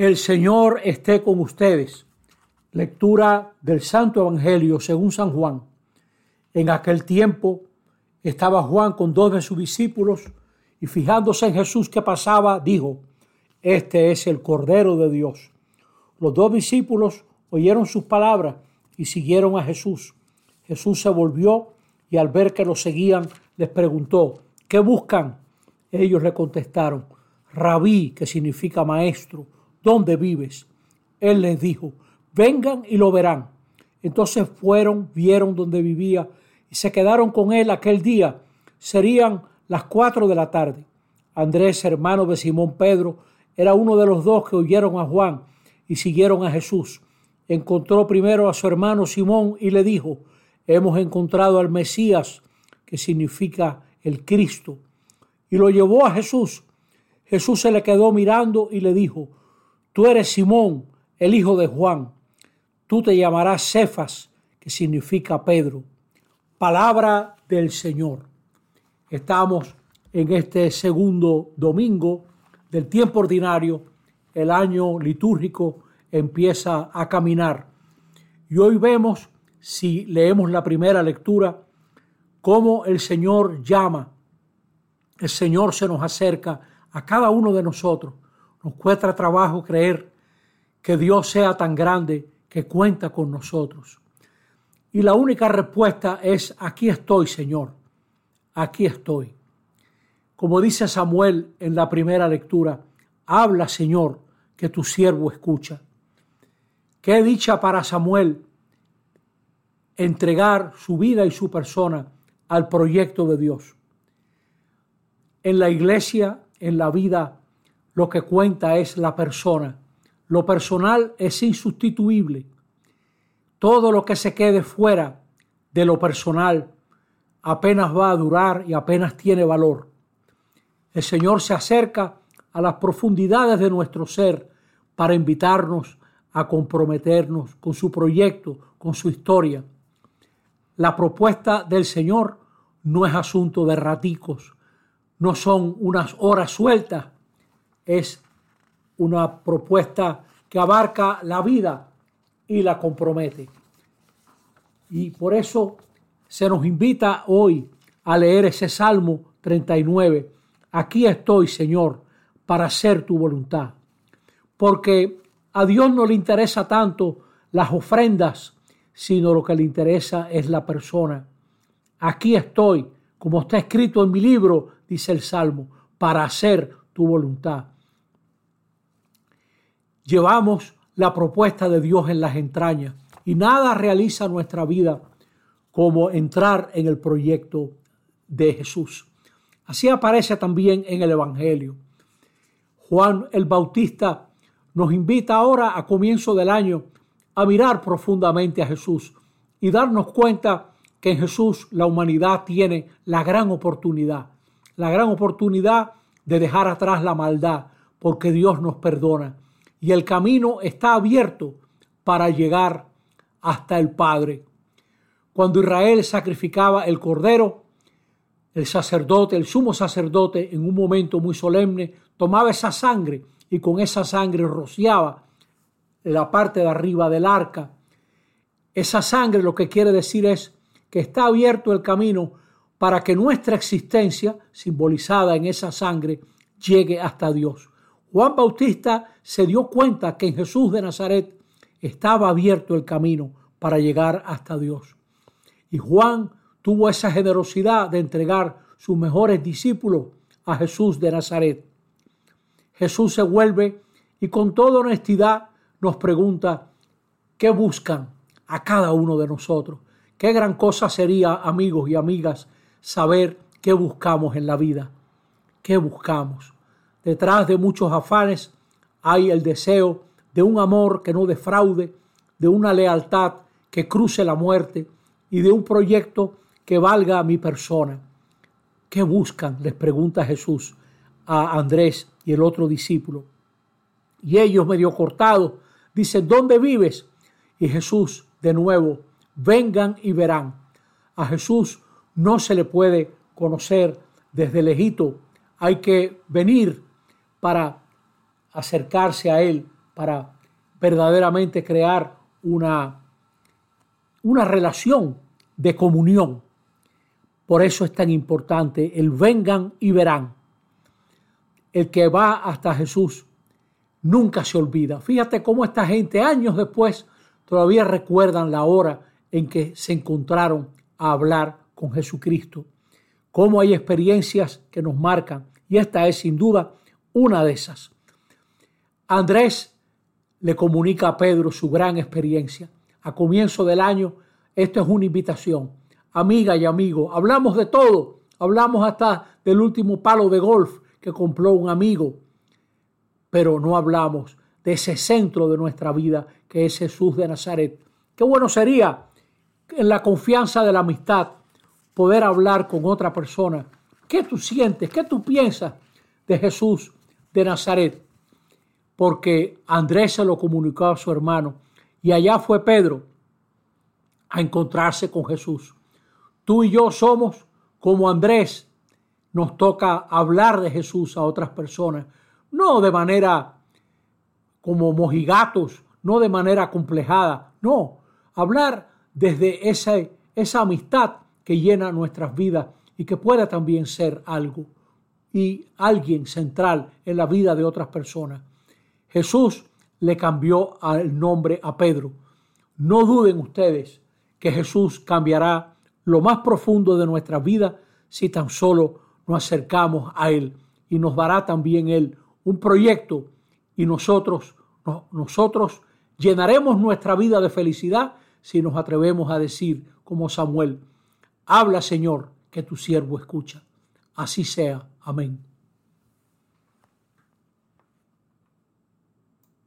El Señor esté con ustedes. Lectura del Santo Evangelio según San Juan. En aquel tiempo estaba Juan con dos de sus discípulos y fijándose en Jesús que pasaba, dijo, Este es el Cordero de Dios. Los dos discípulos oyeron sus palabras y siguieron a Jesús. Jesús se volvió y al ver que lo seguían les preguntó, ¿qué buscan? Ellos le contestaron, Rabí, que significa maestro ¿dónde vives? Él les dijo, vengan y lo verán. Entonces fueron, vieron dónde vivía y se quedaron con él aquel día. Serían las cuatro de la tarde. Andrés, hermano de Simón Pedro, era uno de los dos que oyeron a Juan y siguieron a Jesús. Encontró primero a su hermano Simón y le dijo, hemos encontrado al Mesías, que significa el Cristo. Y lo llevó a Jesús. Jesús se le quedó mirando y le dijo, Tú eres Simón, el hijo de Juan. Tú te llamarás Cefas, que significa Pedro. Palabra del Señor. Estamos en este segundo domingo del tiempo ordinario. El año litúrgico empieza a caminar. Y hoy vemos, si leemos la primera lectura, cómo el Señor llama. El Señor se nos acerca a cada uno de nosotros nos cuesta trabajo creer que Dios sea tan grande que cuenta con nosotros. Y la única respuesta es, aquí estoy, Señor, aquí estoy. Como dice Samuel en la primera lectura, habla, Señor, que tu siervo escucha. Qué dicha para Samuel entregar su vida y su persona al proyecto de Dios. En la iglesia, en la vida lo que cuenta es la persona. Lo personal es insustituible. Todo lo que se quede fuera de lo personal apenas va a durar y apenas tiene valor. El Señor se acerca a las profundidades de nuestro ser para invitarnos a comprometernos con su proyecto, con su historia. La propuesta del Señor no es asunto de raticos, no son unas horas sueltas es una propuesta que abarca la vida y la compromete. Y por eso se nos invita hoy a leer ese Salmo 39. Aquí estoy, Señor, para hacer tu voluntad. Porque a Dios no le interesa tanto las ofrendas, sino lo que le interesa es la persona. Aquí estoy, como está escrito en mi libro, dice el Salmo, para hacer tu voluntad llevamos la propuesta de Dios en las entrañas y nada realiza nuestra vida como entrar en el proyecto de Jesús. Así aparece también en el Evangelio. Juan el Bautista nos invita ahora a comienzo del año a mirar profundamente a Jesús y darnos cuenta que en Jesús la humanidad tiene la gran oportunidad, la gran oportunidad de dejar atrás la maldad, porque Dios nos perdona y el camino está abierto para llegar hasta el Padre. Cuando Israel sacrificaba el cordero, el sacerdote, el sumo sacerdote, en un momento muy solemne, tomaba esa sangre y con esa sangre rociaba la parte de arriba del arca. Esa sangre lo que quiere decir es que está abierto el camino para que nuestra existencia, simbolizada en esa sangre, llegue hasta Dios. Juan Bautista se dio cuenta que en Jesús de Nazaret estaba abierto el camino para llegar hasta Dios. Y Juan tuvo esa generosidad de entregar sus mejores discípulos a Jesús de Nazaret. Jesús se vuelve y con toda honestidad nos pregunta, ¿qué buscan a cada uno de nosotros? Qué gran cosa sería, amigos y amigas, saber qué buscamos en la vida. ¿Qué buscamos? Detrás de muchos afanes hay el deseo de un amor que no defraude, de una lealtad que cruce la muerte y de un proyecto que valga a mi persona. ¿Qué buscan? les pregunta Jesús a Andrés y el otro discípulo. Y ellos medio cortados dicen, ¿dónde vives? Y Jesús de nuevo, vengan y verán. A Jesús no se le puede conocer desde lejito, hay que venir para acercarse a Él, para verdaderamente crear una, una relación de comunión. Por eso es tan importante el vengan y verán. El que va hasta Jesús nunca se olvida. Fíjate cómo esta gente años después todavía recuerdan la hora en que se encontraron a hablar con Jesucristo. Cómo hay experiencias que nos marcan y esta es sin duda una de esas. Andrés le comunica a Pedro su gran experiencia. A comienzo del año, esto es una invitación. Amiga y amigo, hablamos de todo. Hablamos hasta del último palo de golf que compró un amigo. Pero no hablamos de ese centro de nuestra vida que es Jesús de Nazaret. Qué bueno sería en la confianza de la amistad poder hablar con otra persona. ¿Qué tú sientes? ¿Qué tú piensas de Jesús de Nazaret? Porque Andrés se lo comunicó a su hermano y allá fue Pedro a encontrarse con Jesús. Tú y yo somos como Andrés. Nos toca hablar de Jesús a otras personas, no de manera como mojigatos, no de manera complejada, no, hablar desde esa, esa amistad que llena nuestras vidas y que pueda también ser algo y alguien central en la vida de otras personas. Jesús le cambió el nombre a Pedro. No duden ustedes que Jesús cambiará lo más profundo de nuestra vida si tan solo nos acercamos a Él y nos dará también Él un proyecto y nosotros, nosotros llenaremos nuestra vida de felicidad si nos atrevemos a decir como Samuel, habla Señor, que tu siervo escucha. Así sea. Amén.